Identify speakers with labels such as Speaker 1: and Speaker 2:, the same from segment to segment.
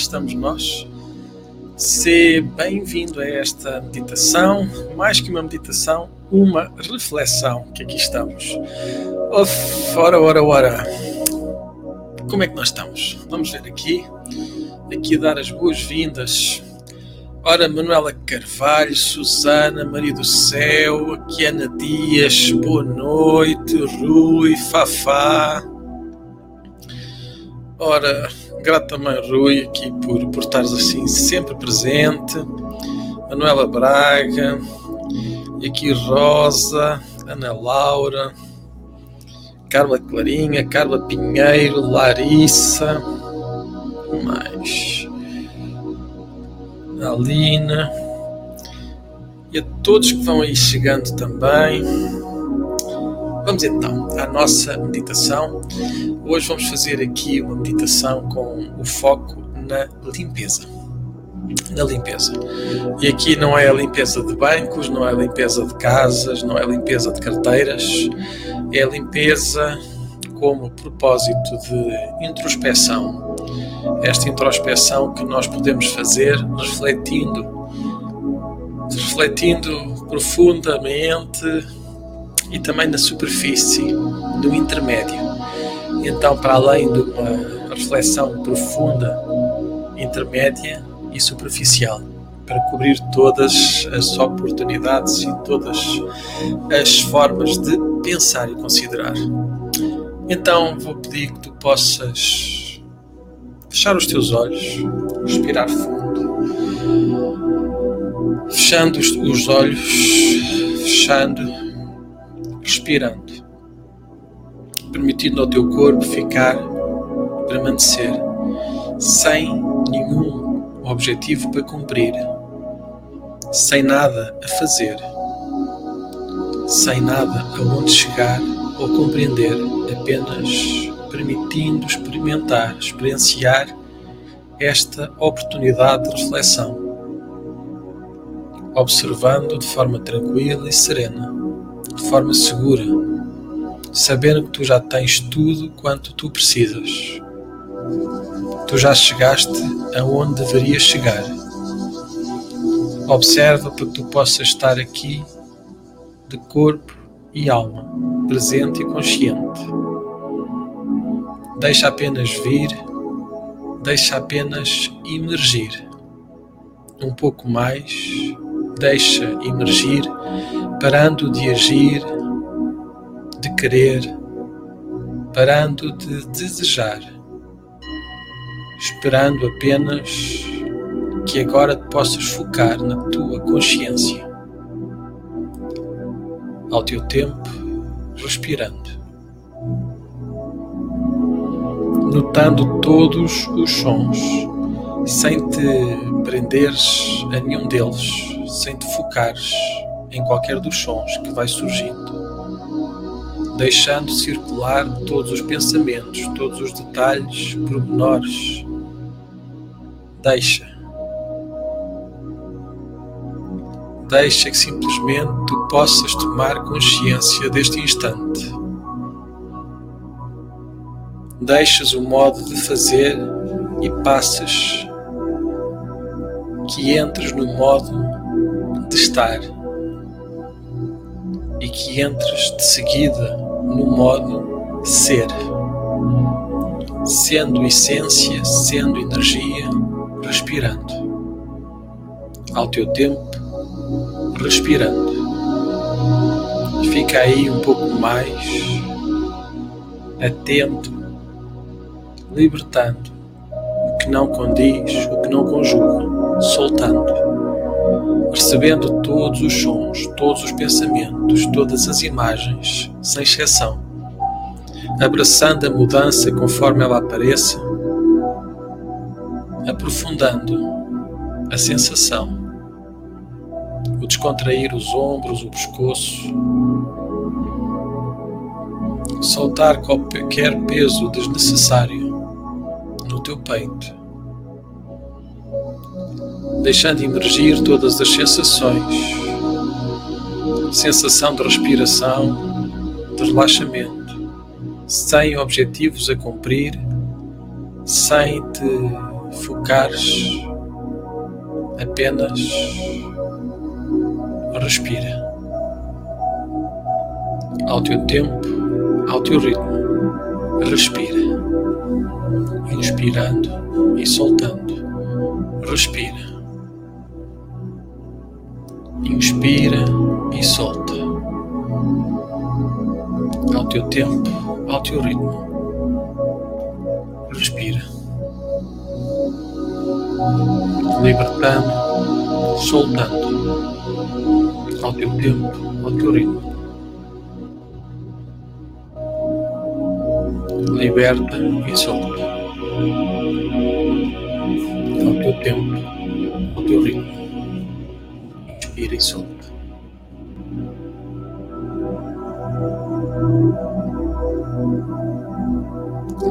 Speaker 1: estamos nós. Seja bem-vindo a esta meditação, mais que uma meditação, uma reflexão que aqui estamos. Ora, ora, ora. Como é que nós estamos? Vamos ver aqui. Aqui dar as boas-vindas. Ora, Manuela Carvalho, Susana, Maria do Céu, aqui Ana Dias, boa noite, Rui, Fafá. Ora, grato também, Rui, aqui por, por estares assim sempre presente. Manuela Braga, e aqui Rosa, Ana Laura, Carla Clarinha, Carla Pinheiro, Larissa, mais Alina e a todos que vão aí chegando também. Vamos então à nossa meditação. Hoje vamos fazer aqui uma meditação com o foco na limpeza. Na limpeza. E aqui não é a limpeza de bancos, não é a limpeza de casas, não é a limpeza de carteiras, é a limpeza como propósito de introspeção. Esta introspeção que nós podemos fazer refletindo, refletindo profundamente e também na superfície, no intermédio. Então, para além de uma reflexão profunda, intermédia e superficial, para cobrir todas as oportunidades e todas as formas de pensar e considerar. Então, vou pedir que tu possas fechar os teus olhos, respirar fundo, fechando os olhos, fechando respirando, permitindo ao teu corpo ficar, permanecer, sem nenhum objetivo para cumprir, sem nada a fazer, sem nada a onde chegar ou compreender, apenas permitindo experimentar, experienciar esta oportunidade de reflexão, observando de forma tranquila e serena de forma segura, sabendo que tu já tens tudo quanto tu precisas. Tu já chegaste aonde deverias chegar. Observa para que tu possas estar aqui de corpo e alma, presente e consciente. Deixa apenas vir, deixa apenas emergir. Um pouco mais, deixa emergir parando de agir, de querer, parando de desejar, esperando apenas que agora te possas focar na tua consciência, ao teu tempo, respirando, notando todos os sons, sem te prenderes a nenhum deles, sem te focares em qualquer dos sons que vai surgindo, deixando circular todos os pensamentos, todos os detalhes, pormenores. Deixa. Deixa que simplesmente tu possas tomar consciência deste instante. Deixas o modo de fazer e passas que entres no modo de estar e que entres de seguida no modo ser, sendo essência, sendo energia, respirando. Ao teu tempo, respirando. Fica aí um pouco mais atento, libertando o que não condiz, o que não conjuga, soltando percebendo todos os sons, todos os pensamentos, todas as imagens, sem exceção, abraçando a mudança conforme ela apareça, aprofundando a sensação, o descontrair os ombros, o pescoço, soltar qualquer peso desnecessário no teu peito deixando emergir todas as sensações, sensação de respiração, de relaxamento, sem objetivos a cumprir, sem te focares apenas. Respira. Ao teu tempo, ao teu ritmo. Respira, inspirando e soltando. Respira, inspira e solta ao teu tempo, ao teu ritmo. Respira, libertando, soltando ao teu tempo, ao teu ritmo. Liberta e solta ao teu tempo, ao teu ritmo. Inspira e solta.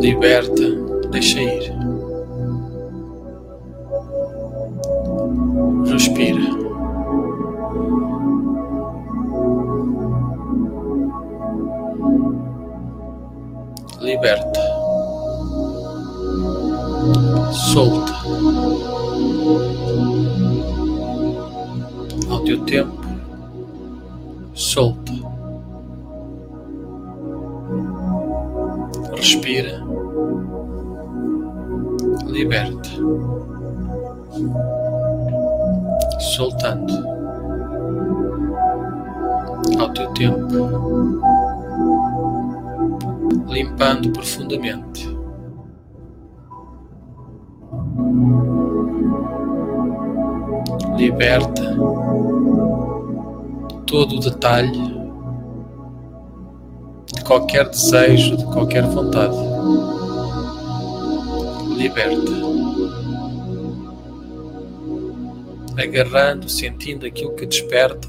Speaker 1: Liberta, deixa ir. Respira. liberta, solta ao teu tempo, solta, respira, liberta, soltando. Ao teu tempo. Limpando profundamente. Liberta todo o detalhe de qualquer desejo, de qualquer vontade. Liberta. Agarrando, sentindo aquilo que desperta,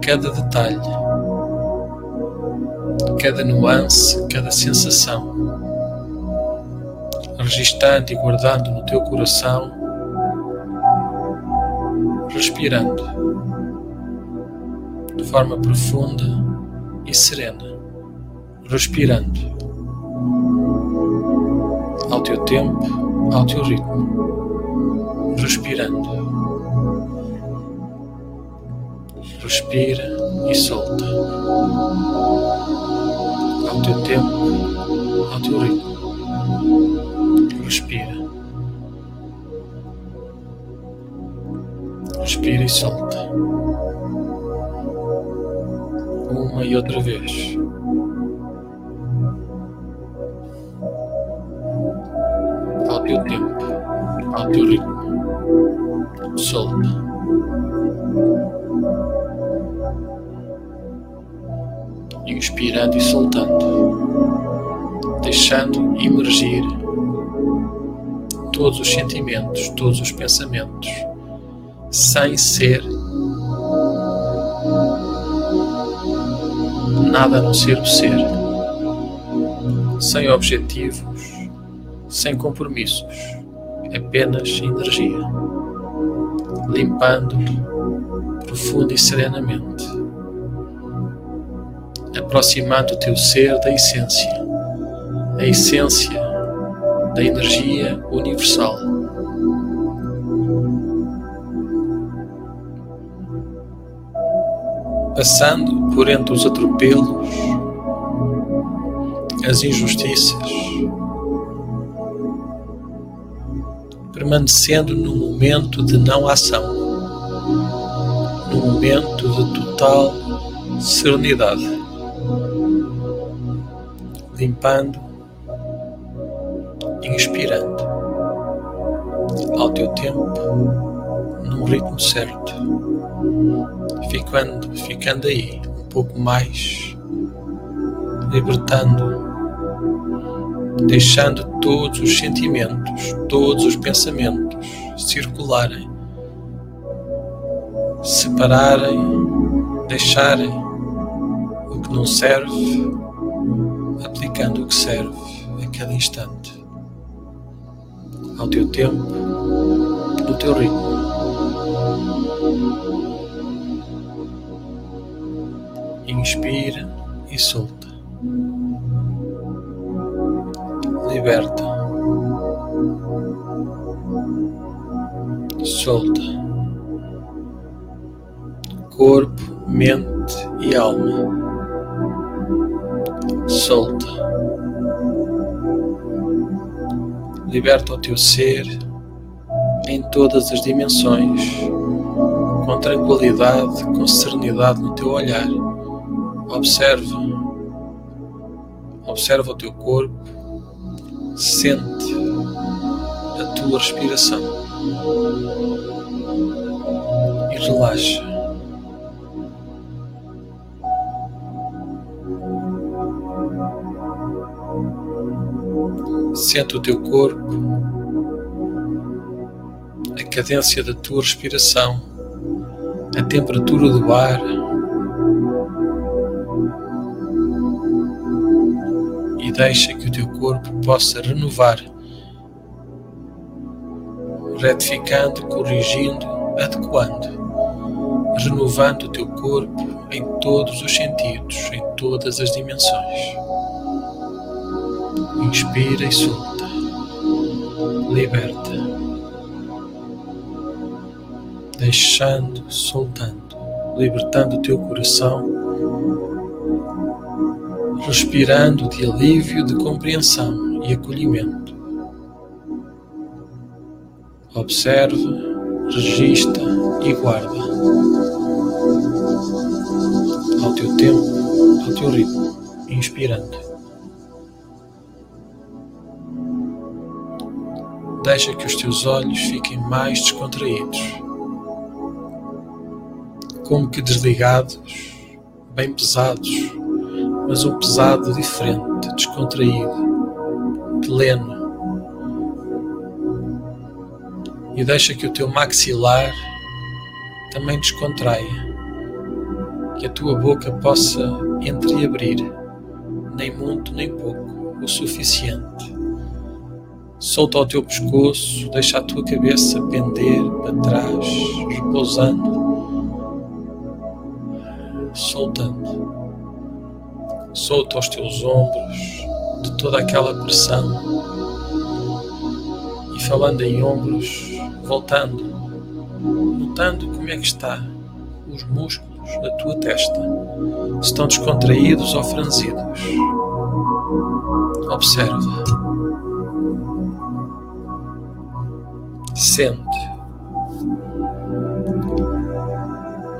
Speaker 1: cada detalhe cada nuance, cada sensação, registando e guardando no teu coração, respirando de forma profunda e serena, respirando ao teu tempo, ao teu ritmo, respirando. Respira e solta ao teu tempo, ao teu ritmo. Respira. Respira e solta. Uma e outra vez. Ao teu tempo, ao teu ritmo. Solta. inspirando e soltando, deixando emergir todos os sentimentos, todos os pensamentos, sem ser nada a não ser o ser, sem objetivos, sem compromissos, apenas energia, limpando profundo e serenamente aproximando o teu ser da essência, a essência da energia universal. Passando por entre os atropelos, as injustiças, permanecendo no momento de não ação, no momento de total serenidade limpando, inspirando ao teu tempo, num ritmo certo, ficando, ficando aí um pouco mais, libertando, deixando todos os sentimentos, todos os pensamentos circularem, separarem, deixarem o que não serve aplicando o que serve a cada instante, ao teu tempo, no teu ritmo. Inspira e solta. Liberta. Solta. Corpo, mente e alma. Solta. Liberta o teu ser em todas as dimensões, com tranquilidade, com serenidade no teu olhar Observa. Observa o teu corpo. Sente a tua respiração. E relaxa. Sente o teu corpo, a cadência da tua respiração, a temperatura do ar. Deixa que o teu corpo possa renovar, retificando, corrigindo, adequando, renovando o teu corpo em todos os sentidos, em todas as dimensões. Inspira e solta. Liberta. Deixando, soltando, libertando o teu coração. Respirando de alívio, de compreensão e acolhimento. Observa, registra e guarda. Ao teu tempo, ao teu ritmo, inspirando. Deixa que os teus olhos fiquem mais descontraídos, como que desligados, bem pesados, mas um pesado diferente, descontraído, pleno. E deixa que o teu maxilar também descontraia, que a tua boca possa entreabrir, nem muito nem pouco, o suficiente Solta o teu pescoço, deixa a tua cabeça pender para trás, repousando, soltando. Solta os teus ombros de toda aquela pressão. E falando em ombros, voltando, notando como é que está os músculos da tua testa. Se estão descontraídos ou franzidos. Observa. Sente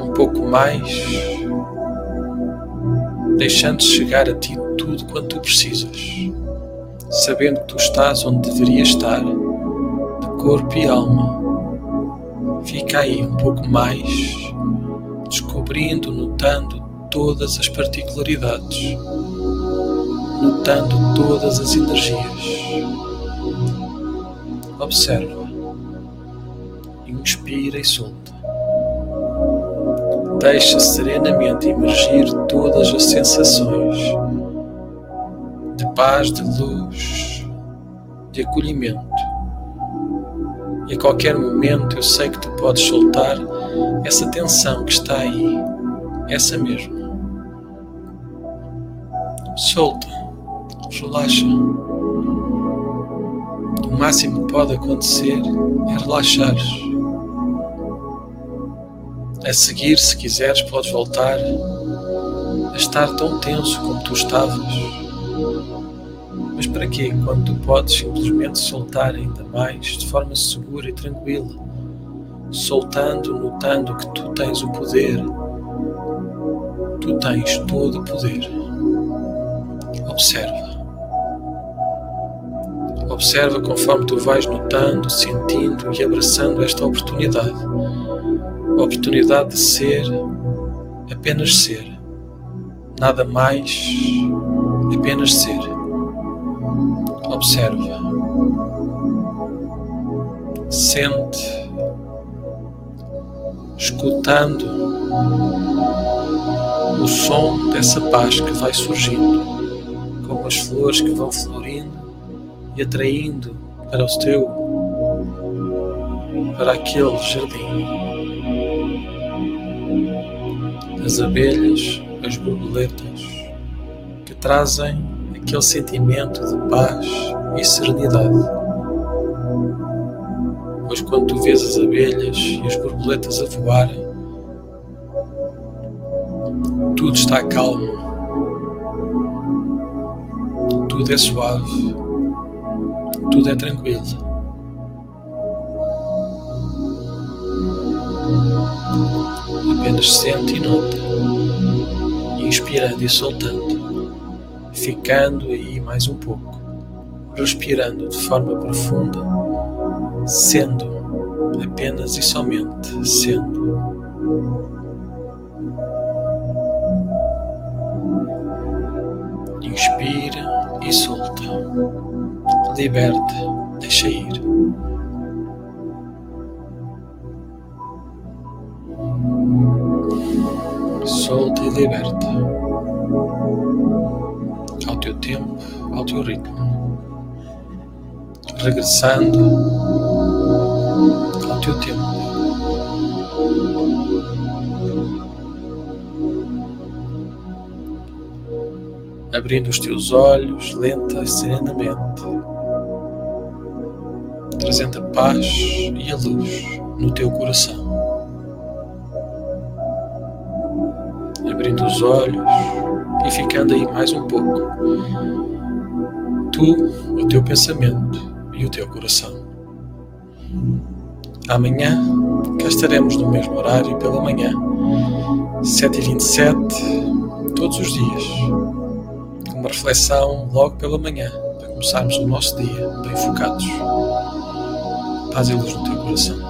Speaker 1: um pouco mais, deixando chegar a ti tudo quanto tu precisas, sabendo que tu estás onde deverias estar, de corpo e alma. Fica aí um pouco mais, descobrindo, notando todas as particularidades, notando todas as energias. Observa inspira e solta. Deixa serenamente emergir todas as sensações de paz, de luz, de acolhimento. E a qualquer momento eu sei que tu podes soltar essa tensão que está aí, essa mesma. Solta, relaxa. O máximo que pode acontecer é relaxar. A seguir, se quiseres, podes voltar a estar tão tenso como tu estavas. Mas para quê? Quando tu podes simplesmente soltar ainda mais de forma segura e tranquila, soltando, notando que tu tens o poder. Tu tens todo o poder. Observa. Observa conforme tu vais notando, sentindo e abraçando esta oportunidade oportunidade de ser, apenas ser, nada mais, apenas ser. Observa, sente, escutando o som dessa paz que vai surgindo, como as flores que vão florindo e atraindo para o teu, para aquele jardim as abelhas, as borboletas, que trazem aquele sentimento de paz e serenidade. depois, quando tu vês as abelhas e as borboletas a voarem, tudo está calmo, tudo é suave, tudo é tranquilo. Apenas sente e nota, inspirando e soltando, ficando aí mais um pouco, respirando de forma profunda, sendo apenas e somente sendo. Inspira e solta. Liberta, deixa ir. Liberta. Ao teu tempo, ao teu ritmo. Regressando ao teu tempo. abrindo os teus olhos lenta e serenamente, trazendo a paz e a luz no teu coração. Abrindo os olhos e ficando aí mais um pouco, tu, o teu pensamento e o teu coração. Amanhã cá estaremos no mesmo horário pela manhã, 7h27, todos os dias uma reflexão logo pela manhã, para começarmos o nosso dia bem focados. Paz e luz no teu coração.